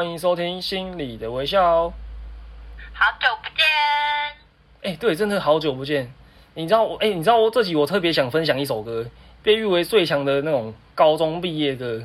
欢迎收听《心里的微笑》。好久不见。哎，对，真的好久不见。你知道我，哎，你知道我这集我特别想分享一首歌，被誉为最强的那种高中毕业歌。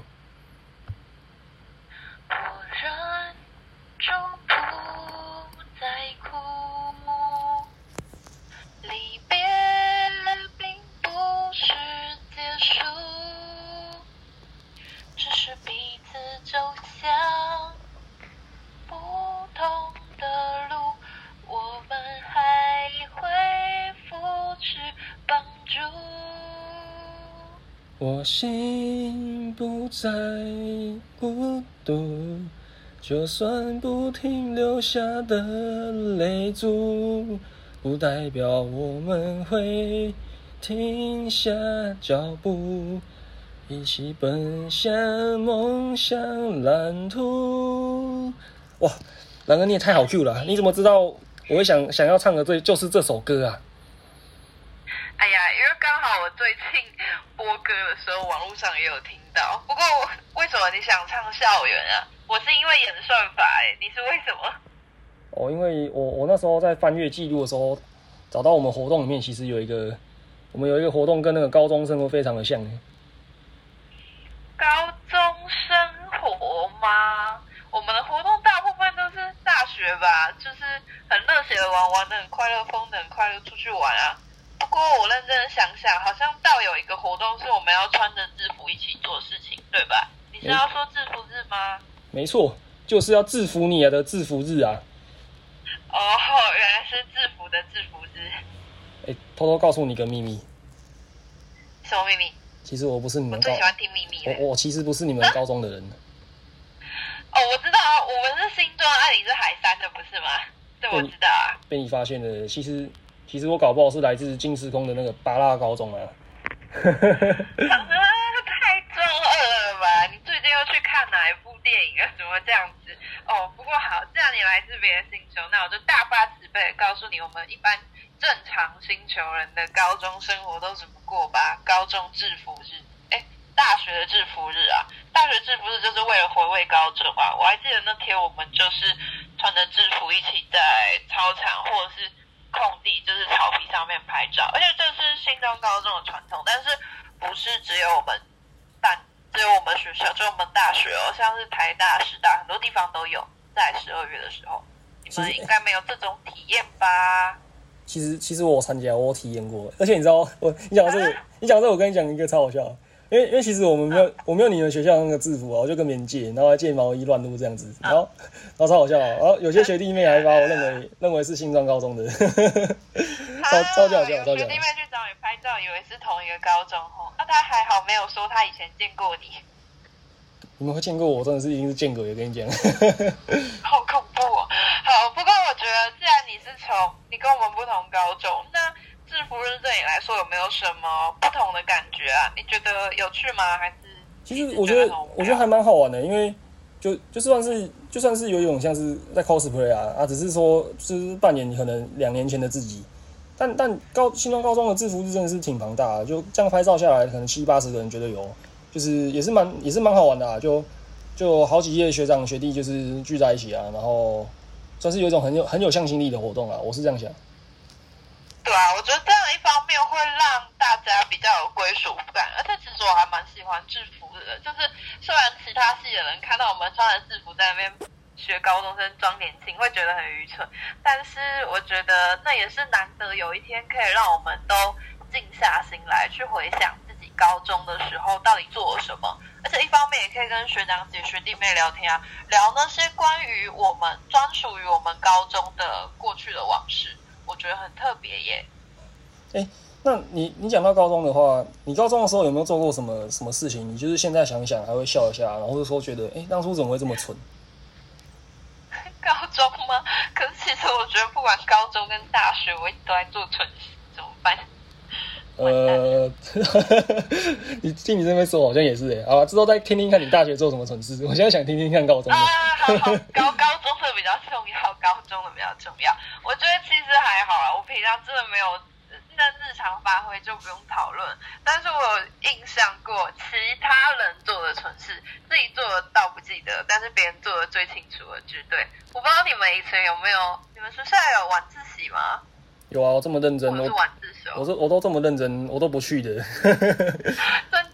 心不再孤独，就算不停留下的泪珠，不代表我们会停下脚步，一起奔向梦想蓝图。哇，兰哥你也太好 Q 了，你怎么知道我会想想要唱的这就是这首歌啊？哎呀，因为刚好我最近播歌的时候，网络上也有听到。不过，为什么你想唱校园啊？我是因为演算法，哎，你是为什么？哦，因为我我那时候在翻阅记录的时候，找到我们活动里面其实有一个，我们有一个活动跟那个高中生活非常的像。高中生活吗？我们的活动大部分都是大学吧，就是很热血的玩，玩的很快乐，疯的很快乐，出去玩啊。不过我认真的想想，好像倒有一个活动是我们要穿着制服一起做事情，对吧？你是要说制服日吗？没错，就是要制服你的制服日啊！哦，原来是制服的制服日。哎，偷偷告诉你个秘密。什么秘密？其实我不是你们。我最喜欢听秘密。我我其实不是你们高中的人。哦，我知道啊，我们是新庄，啊，你是海山的，不是吗？这我知道啊。被你发现了，其实。其实我搞不好是来自金时空的那个巴拉高中啊。长得太中二了吧？你最近又去看哪一部电影啊？怎么这样子？哦，不过好，既然你来自别的星球，那我就大发慈悲告诉你，我们一般正常星球人的高中生活都怎么过吧。高中制服日，哎，大学的制服日啊，大学制服日就是为了回味高中啊。我还记得那天我们就是穿着制服一起在操场或者是。空地就是草皮上面拍照，而且这是新庄高中的传统，但是不是只有我们办，只有我们学校，只有我们大学哦，像是台大、师大很多地方都有，在十二月的时候，你们应该没有这种体验吧？其实，其实我参加，我体验过，而且你知道，我你讲这个，你讲这，我跟你讲一个超好笑。因为因为其实我们没有我没有你们学校那个制服啊，我就跟别人借，然后还借毛衣乱撸这样子，然后然后超好笑，然后有些学弟妹还把我认为认为是新庄高中的，超超级好笑，超级好笑。学弟妹去找你拍照，以为是同一个高中哦，那他还好没有说他以前见过你。你们会见过我，真的是已经是见鬼了，跟你讲。好恐怖哦！好，不过我觉得既然你是从你跟我们不同高中，那。制服日对你来说有没有什么不同的感觉啊？你觉得有趣吗？还是其实我觉得我觉得还蛮好玩的，因为就就算是就算是有一种像是在 cosplay 啊啊，只是说就是扮演可能两年前的自己，但但高新庄高中的制服日真的是挺庞大的，就这样拍照下来，可能七八十个人觉得有，就是也是蛮也是蛮好玩的啊，就就好几届学长学弟就是聚在一起啊，然后算是有一种很有很有向心力的活动啊，我是这样想。对啊，我觉得这样一方面会让大家比较有归属感，而且其实我还蛮喜欢制服的。就是虽然其他系的人看到我们穿着制服在那边学高中生装年轻，会觉得很愚蠢，但是我觉得那也是难得有一天可以让我们都静下心来去回想自己高中的时候到底做了什么，而且一方面也可以跟学长姐、学弟妹聊天啊，聊那些关于我们专属于我们高中的过去的往事。我觉得很特别耶。哎，那你你讲到高中的话，你高中的时候有没有做过什么什么事情？你就是现在想想还会笑一下，然后或者说觉得，哎，当初怎么会这么蠢？高中吗？可是其实我觉得，不管高中跟大学，我一直都在做蠢事，怎么办？呃，你听你这边说，好像也是哎。好，之后再听听看你大学做什么蠢事。我现在想听听看高中。啊，好，高高中的比较重要，高中的比较重要。我觉得其实还好啊，我平常真的没有那日常发挥就不用讨论。但是我有印象过其他人做的蠢蠢事，自己做的倒不记得，但是别人做的最清楚的绝对。我不知道你们以前有没有，你们学校有晚自习吗？有啊，我这么认真，我我是晚自修。我是我都这么认真，我都不去的。真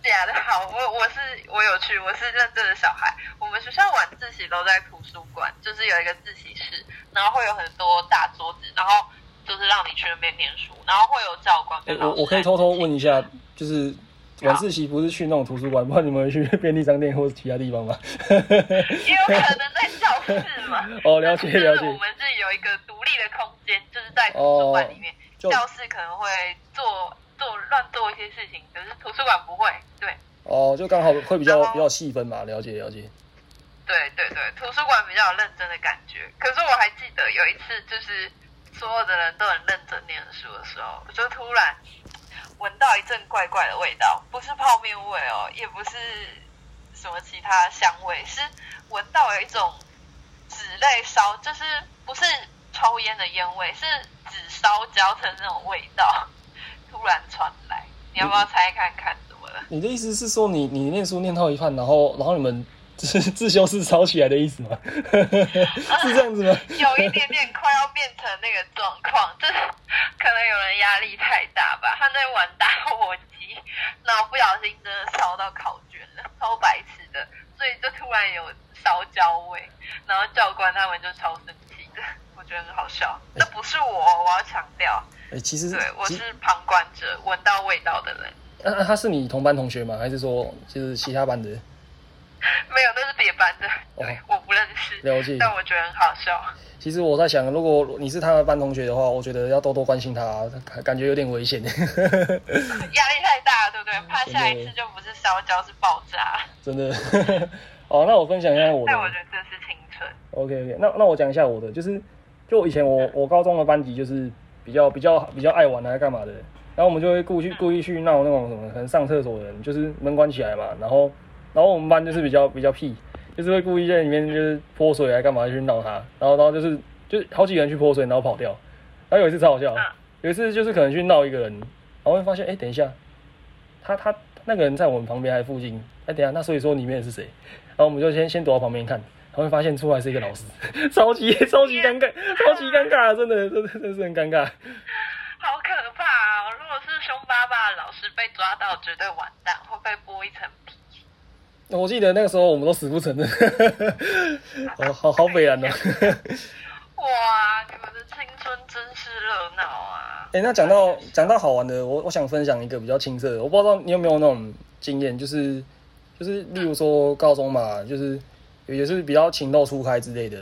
假的好，我我是我有去，我是认真的小孩。我们学校晚自习都在图书馆，就是有一个自习室，然后会有很多大桌子，然后就是让你去那边念书，然后会有教官。我我可以偷偷问一下，就是晚自习不是去那种图书馆，不知道你们有去 便利商店或者其他地方吗？也有可能在教室嘛。哦，了解就是了解我。们是有一个在图书馆里面，就教室可能会做做乱做一些事情，可是图书馆不会。对哦，就刚好会比较比较细分嘛，了解了解。对对对，图书馆比较有认真的感觉。可是我还记得有一次，就是所有的人都很认真念书的时候，我就突然闻到一阵怪怪的味道，不是泡面味哦，也不是什么其他香味，是闻到有一种纸类烧，就是不是抽烟的烟味，是纸烧焦成那种味道，突然传来。你要不要猜看看怎么了？你的意思是说你你念书念到一半，然后然后你们自自修室烧起来的意思吗？是这样子吗？有一点点快要变成那个状况，就是可能有人压力太大吧，他在玩打火机，然后不小心真的烧到烤卷了，超白痴的，所以就突然有烧焦味，然后教官他们就超生觉得很好笑。那不是我，我要强调，哎、其实对我是旁观者，闻到味道的人。那、那他是你同班同学吗？还是说就是其他班的？没有，那是别班的，对，我不认识，了解。但我觉得很好笑。其实我在想，如果你是他的班同学的话，我觉得要多多关心他，感感觉有点危险。压力太大了，对不对？怕下一次就不是烧焦，是爆炸。真的。哦，那我分享一下我的但。我觉得这是青春。OK OK，那那我讲一下我的，就是就以前我我高中的班级就是比较比较比较爱玩啊干嘛的，然后我们就会故意去故意去闹那种什么，可能上厕所的人就是门关起来嘛，然后然后我们班就是比较比较屁，就是会故意在里面就是泼水啊干嘛去闹他，然后然后就是就好几个人去泼水，然后跑掉，然后有一次超好笑，有一次就是可能去闹一个人，然后会发现哎、等一下，他他那个人在我们旁边还附近，哎、等一下那所以说里面的是谁？然后我们就先先躲到旁边看，然后会发现出来是一个老师，超级超级尴尬，超级尴尬，真的真的真的是很尴尬。好可怕哦！如果是凶巴巴的老师被抓到，绝对完蛋，会被剥一层皮。我记得那个时候我们都死不承认，哦，好好北然哦。哇，你们的青春真是热闹啊！哎、那讲到讲到好玩的，我我想分享一个比较青涩的，我不知道你有没有那种经验，就是就是例如说高中嘛，就是也是比较情窦初开之类的。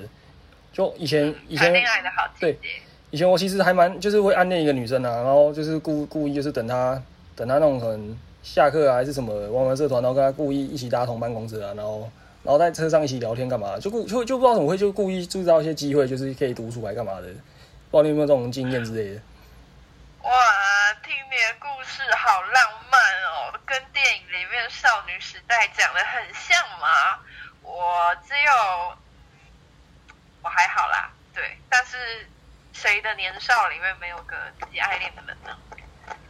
就以前以前谈恋爱的好姐姐，以前我其实还蛮就是会暗恋一个女生啊，然后就是故故意就是等她等她那种很下课啊还是什么玩玩社团，然后跟她故意一起搭同班公车啊，然后然后在车上一起聊天干嘛，就故就就不知道怎么会就故意制造一些机会，就是可以独处来干嘛的，不知道你有没有这种经验之类的。哇，听你的故事好浪漫哦，跟电影里面少女时代讲的很像嘛。我只有，我还好啦，对，但是谁的年少里面没有个自己爱恋的人呢？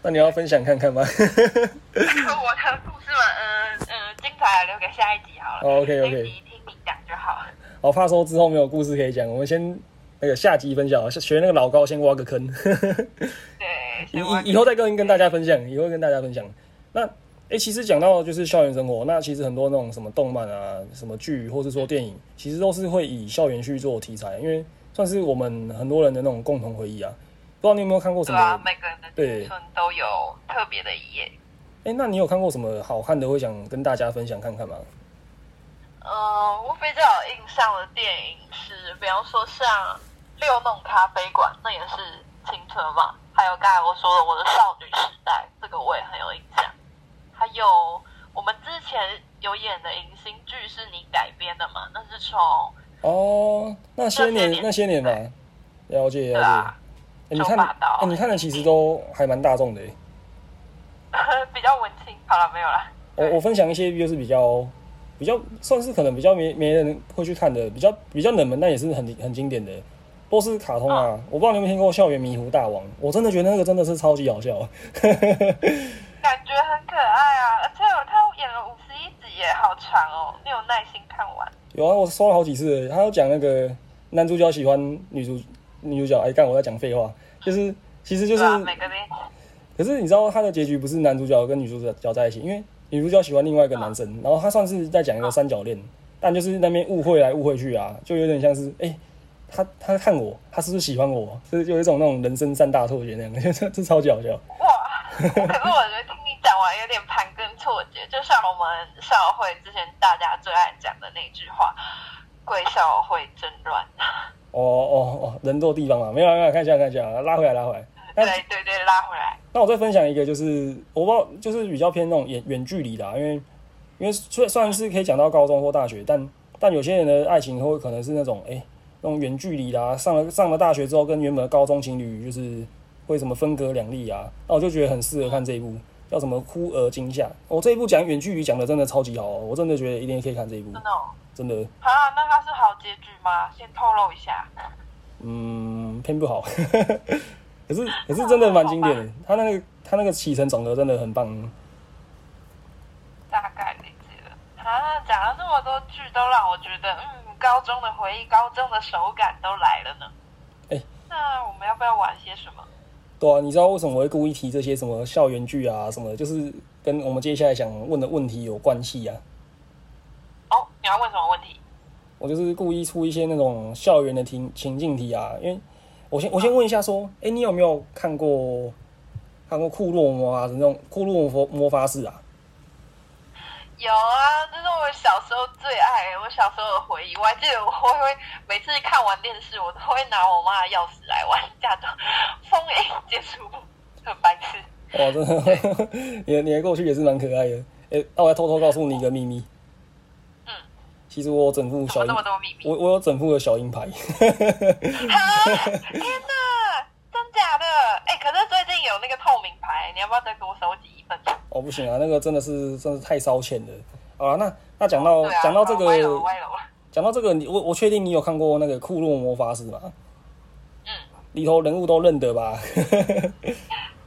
那你要分享看看吗 我的故事嘛，嗯、嗯、精彩留给下一集好了。哦？OK OK，集听你讲就好。我，怕说之后没有故事可以讲，我们先那个下集分享，学那个老高先挖个坑，对，以以后再跟跟大家分享，以后跟大家分享。那哎、其实讲到就是校园生活，那其实很多那种什么动漫啊、什么剧，或是说电影，其实都是会以校园去做题材，因为算是我们很多人的那种共同回忆啊。不知道你有没有看过什么？对啊，每个人的青春都有特别的一页。哎、那你有看过什么好看的，会想跟大家分享看看吗？嗯，我比较有印象的电影是，比方说像《六弄咖啡馆》，那也是青春嘛。还有刚才我说的《我的少女时代》，这个我也很有印象。还有我们之前有演的影星剧是你改编的吗？那是从哦，那些年那那些年吧，了解了解。你看，你看的其实都还蛮大众的、欸。比较文青。好了，没有了。我我分享一些就是比较比较算是可能比较没没人会去看的，比较比较冷门，但也是很很经典的，都是卡通啊。我不知道你有没有听过《校园迷糊大王》，我真的觉得那个真的是超级好笑。感觉很可爱啊，集耶，好长哦，你有耐心看完？有啊，我刷了好几次。他要讲那个男主角喜欢女主女主角，哎，干我在讲废话，就是其实就是对啊，每个恋可是你知道他的结局不是男主角跟女主角在一起，因为女主角喜欢另外一个男生，然后他算是在讲一个三角恋，但就是那边误会来误会去啊，就有点像是哎、他他看我，他是不是喜欢我？就是有一种那种人生三大错觉那样，这这超级好笑。哇！可是我觉得完有点盘根错节，就像我们校会之前大家最爱讲的那句话：“贵校会真乱。哦哦哦，人多地方嘛，没有啊没有啊，看一下看一下，拉回来拉回来。”对对对，拉回来。那我再分享一个，就是我不知道，就是比较偏那种远远距离的、啊，因为因为虽虽然是可以讲到高中或大学，但但有些人的爱情会可能是那种哎、那种远距离啦、上了上了大学之后跟原本的高中情侣就是会什么分隔两地啊，那我就觉得很适合看这一部叫什么《哭而惊吓》。我、这一部讲远距离讲的真的超级好、哦，我真的觉得一定可以看这一部真，的、哦？真的，啊，那它是好结局吗？先透露一下。嗯，偏不好。可是 可是真的蛮经典的，他那个他那个起承转合真的很棒。大概理解了。啊，讲了这么多剧，都让我觉得，嗯，高中的回忆、高中的手感都来了呢。哎那我们要不要玩些什么？对啊，你知道为什么我会故意提这些什么校园剧啊什么的，就是跟我们接下来想问的问题有关系啊。哦，你要问什么问题？我就是故意出一些那种校园的情情境题啊，因为我先我先问一下说，哎、你有没有看过看过库洛魔法那种库洛魔魔法使啊？有啊，这是我小时候最爱，我小时候的回忆。我还记得我会会每次看完电视，我都会拿我妈的钥匙来玩，假装封印解除，很白痴。哇，真的，你的你的过去也是蛮可爱的。哎、那我要偷偷告诉你一个秘密，嗯，其实我有整副小那么，多秘密？我我有整副的小鹰牌。哈！天哪，真假的？哎、可是最近有那个透明牌，你要不要再给我收集一份？哦，不行啊，那个真的是真的是太烧钱了。好了，那那讲到讲到这个。讲到这个，你我我确定你有看过那个《库洛魔法使》吗？嗯，里头人物都认得吧？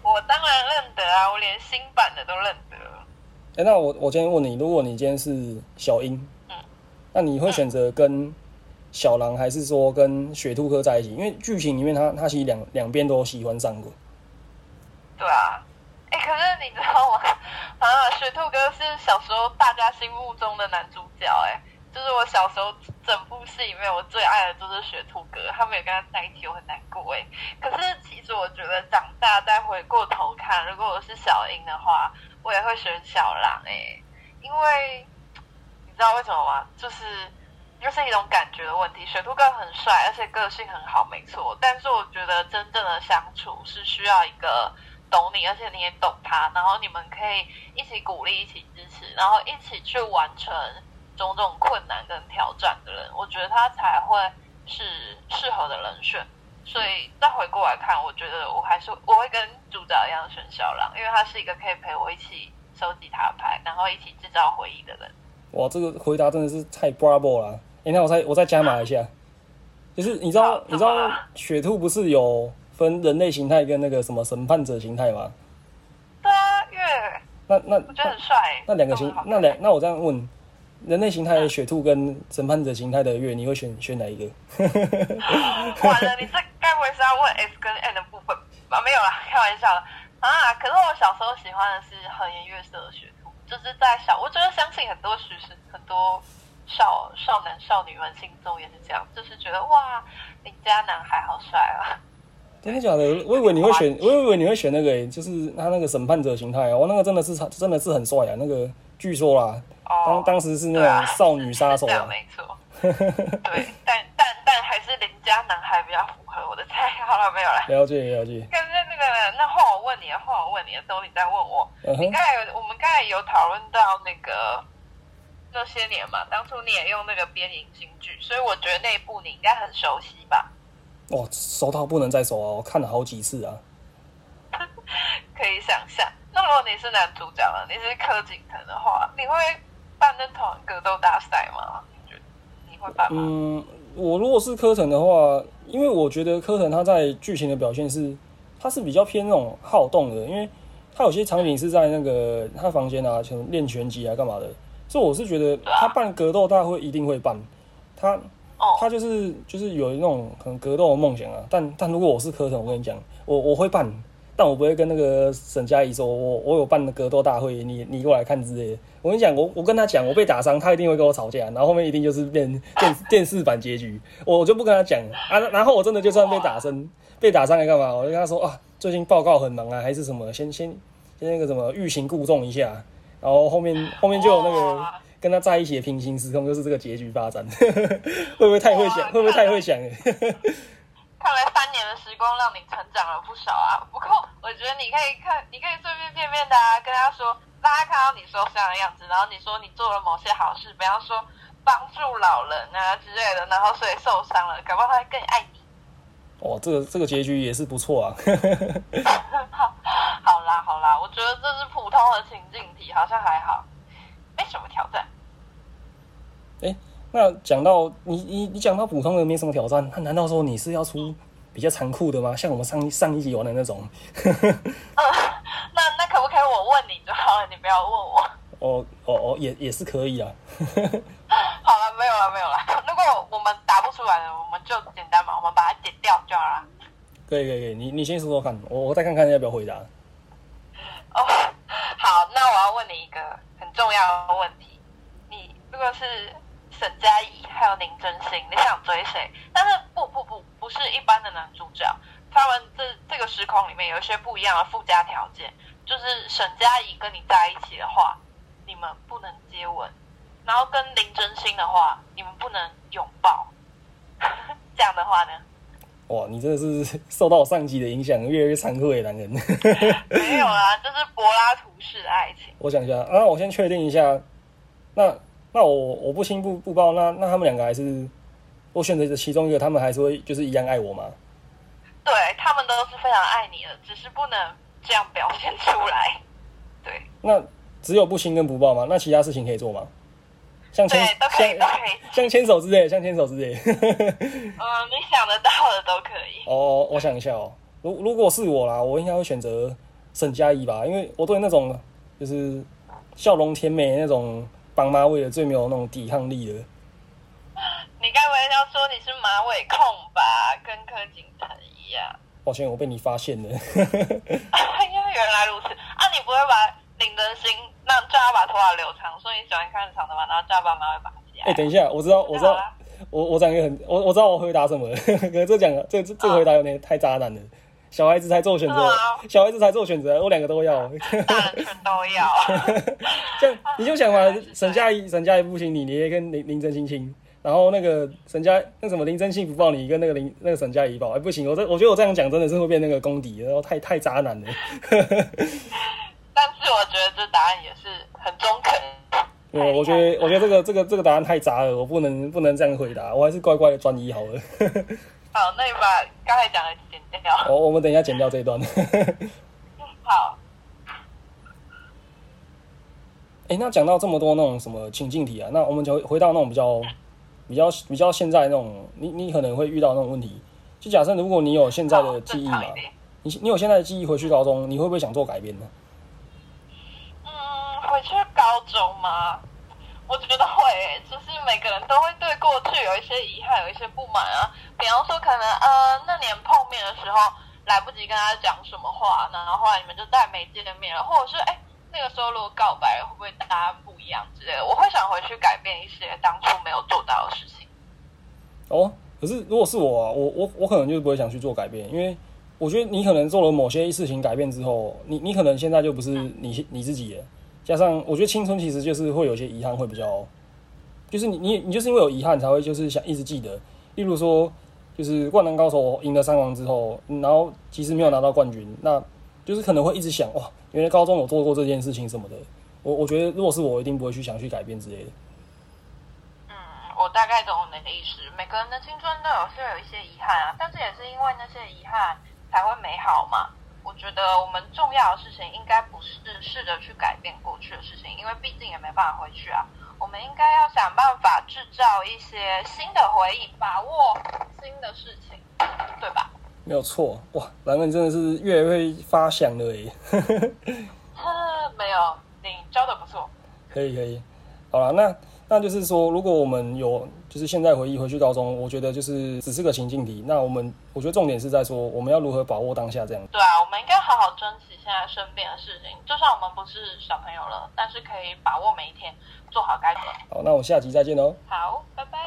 我当然认得啊，我连新版的都认得。哎、那我我今天问你，如果你今天是小樱，嗯那你会选择跟小狼，还是说跟雪兔哥在一起？因为剧情里面他他其实两两边都喜欢上过。对啊，道吗？啊，雪兔哥是小时候大家心目中的男主角、哎，就是我小时候整部戏里面我最爱的就是雪兔哥，他没有跟他在一起，我很难过哎。可是其实我觉得长大再回过头看，如果我是小樱的话，我也会选小狼哎，因为你知道为什么吗？就是。就是一种感觉的问题。雪兔哥很帅，而且个性很好，没错。但是我觉得真正的相处是需要一个懂你，而且你也懂他，然后你们可以一起鼓励、一起支持，然后一起去完成种种困难跟挑战的人，我觉得他才会是适合的人选。所以再回过来看，我觉得我还是我会跟主角一样选小狼，因为他是一个可以陪我一起收集塔牌，然后一起制造回忆的人。哇，这个回答真的是太 bravo 了！哎、那我再我再加码一下，就是你知道你知道雪兔不是有分人类形态跟那个什么审判者形态吗？对啊，月那那我觉得很帅、那两个形都很好看那两那我这样问，人类形态的雪兔跟审判者形态的月，你会选选哪一个？完了，你这该不会是要问 S 跟 N 的部分吧？没有啦，开玩笑的啊。可是我小时候喜欢的是和颜悦色的雪兔，就是在小，我觉得相信很多学生、很多少少男少女们心中也是这样，就是觉得哇，邻家男孩好帅啊。真的假的？我以为你会选，我以为你会选那个、欸，就是他那个审判者形态哦，那个真的是真的是很帅啊！那个据说啦，当哦，当时是那种少女杀手。没错。对，但但但还是邻家男孩比较符合我的菜。好了，没有了。了解了解，但是那个，那换我问你，换我问你的时候，你再问我。嗯哼，你刚才有，我们刚才有讨论到那个那些年嘛，当初你也用那个编影新剧，所以我觉得那一部你应该很熟悉吧？哇，熟到不能再熟啊！我看了好几次啊。可以想象。那如果你是男主角了，你是柯景腾的话，你会办那团格斗大赛吗？你觉得你会办吗？嗯，我如果是柯腾的话，因为我觉得柯腾他在剧情的表现是，他是比较偏那种好动的，因为他有些场景是在那个他房间啊，可能练拳击啊干嘛的，所以我是觉得他办格斗大会一定会办，他哦，他就是就是有那种可能格斗的梦想啊。但但如果我是科腾，我跟你讲，我我会办，但我不会跟那个沈佳宜说，我我有办的格斗大会，你你过来看之类的。我跟你讲，我我跟他讲，我被打伤，他一定会跟我吵架，然后后面一定就是变 电电视版结局，我我就不跟他讲啊。然后我真的就算被打伤，被打伤来干嘛？我就跟他说啊，最近报告很忙啊，还是什么，先先先那个什么欲擒故纵一下，然后后面后面就有那个哇跟他在一起的平行时空，就是这个结局发展，会不会太会想？会不会太会想了？看来三年的时光让你成长了不少啊。不过我觉得你可以看，你可以随随便便的啊，跟他说，让他看到你受伤的样子，然后你说你做了某些好事，比方说帮助老人啊之类的，然后所以受伤了，搞不好他会更爱你。哦，这个这个结局也是不错啊。好啦好啦，我觉得这是普通的情境题，好像还好，没什么挑战。哎，那讲到你你你讲到普通人没什么挑战，那难道说你是要出比较残酷的吗？像我们上上一集玩的那种？嗯，那那可不可以我问你就好了，你不要问我。哦哦哦，也也是可以啊。好了，没有了没有了。如果我们答不出来了，我们就简单嘛，我们把它剪掉就好了。可以可以可以，你你先说说看，我我再看看要不要回答。哦，好，那我要问你一个很重要的问题：你如果是沈佳宜还有林真心，你想追谁？但是不不不，不是一般的男主角，他们这这个时空里面有一些不一样的附加条件，就是沈佳宜跟你在一起的话，你们不能接吻，然后跟林真心的话，你们不能拥抱。这样的话呢？哇，你真的是受到我上集的影响，越来越残酷的男人。没有啊，这是柏拉图式爱情。我想一下啊，我先确定一下。那那我我不亲不不抱，那那他们两个还是我选择的其中一个，他们还是会就是一样爱我吗？对他们都是非常爱你的，只是不能这样表现出来。对那只有不亲跟不抱吗？那其他事情可以做吗？像牵对，都可以，像牵手之类的，像牵手之类的。嗯，你想得到的都可以。哦，我想一下哦，如如果是我啦，我应该会选择沈佳宜吧，因为我对那种就是笑容甜美那种帮妈味的最没有那种抵抗力了。你该不会要说你是马尾控吧？跟柯景腾一样。抱歉，我被你发现了。原来如此啊！你不会把林真心让叫他把头发留长，说你喜欢看长头发，然后叫他把马尾拔起来。哎、等一下，我知道，我知道，我我讲一个很，我我知道我回答什么了，可是这讲这这这个回答有点太渣男了。小孩子才做选择，小孩子才做选择，我两个都要。大人全都要。这样你就想嘛，沈佳宜沈佳宜不行你，你也跟林林真心亲，然后那个沈佳那什么林真心不抱你，跟那个林那个沈佳宜抱，哎、不行，我这我觉得我这样讲真的是会变那个公敌，然后太太渣男了。但是我觉得这答案也是很中肯。我我觉得我觉得这个这个这个答案太渣了，我不能不能这样回答，我还是乖乖的专一好了。好，那你把刚才讲的剪掉。我我们等一下剪掉这一段。好，哎、那讲到这么多那种什么情境题啊，那我们就回到那种比较比较比较现在那种，你你可能会遇到那种问题。就假设如果你有现在的记忆嘛你你有现在的记忆回去高中，你会不会想做改变呢？嗯，回去高中吗？我觉得会、欸，就是每个人都会对过去有一些遗憾，有一些不满啊。比方说，可能呃那年碰面的时候来不及跟他讲什么话，然后后来你们就再没见面了，或者是哎、那个时候如果告白，会不会大家不一样之类的？我会想回去改变一些当初没有做到的事情。哦，可是如果是我啊，我我我可能就是不会想去做改变，因为我觉得你可能做了某些事情改变之后，你你可能现在就不是你你自己了。加上我觉得青春其实就是会有些遗憾，会比较，就是你你你就是因为有遗憾才会就是想一直记得。例如说，就是灌篮高手赢了三王之后，然后其实没有拿到冠军，那就是可能会一直想哇，原来高中有做过这件事情什么的。我我觉得如果是我，一定不会去想去改变之类的。嗯，我大概懂你的意思。每个人的青春都有是有一些遗憾啊，但是也是因为那些遗憾才会美好嘛。我觉得我们重要的事情应该不是试着去改变过去的事情，因为毕竟也没办法回去啊。我们应该要想办法制造一些新的回忆，把握新的事情，对吧？没有错，哇，蓝人真的是越来越发想了耶。呵没有，你教的不错。可以可以，好了，那那就是说，如果我们有就是现在回忆回去高中，我觉得就是只是个情境题。那我们我觉得重点是在说，我们要如何把握当下这样。对啊，我们应该好好珍惜现在身边的事情，就算我们不是小朋友了，但是可以把握每一天，做好该做的。好，那我们下集再见喽。好，拜拜。